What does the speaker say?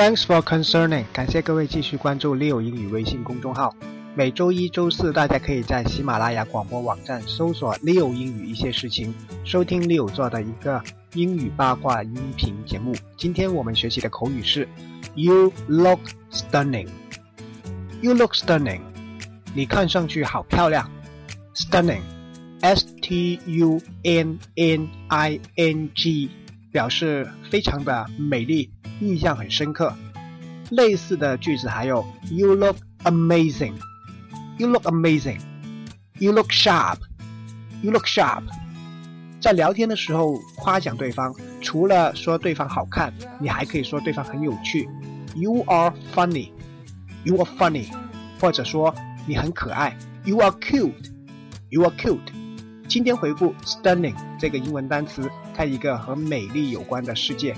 Thanks for concerning，感谢各位继续关注 Leo 英语微信公众号。每周一、周四，大家可以在喜马拉雅广播网站搜索 Leo 英语一些事情，收听 Leo 做的一个英语八卦音频节目。今天我们学习的口语是 You look stunning。You look stunning，你看上去好漂亮。Stunning，S T U N N I N G，表示非常的美丽，印象很深刻。类似的句子还有 You look amazing。You look amazing. You look sharp. You look sharp. 在聊天的时候夸奖对方，除了说对方好看，你还可以说对方很有趣。You are funny. You are funny. 或者说你很可爱。You are cute. You are cute. 今天回复 stunning 这个英文单词，看一个和美丽有关的世界。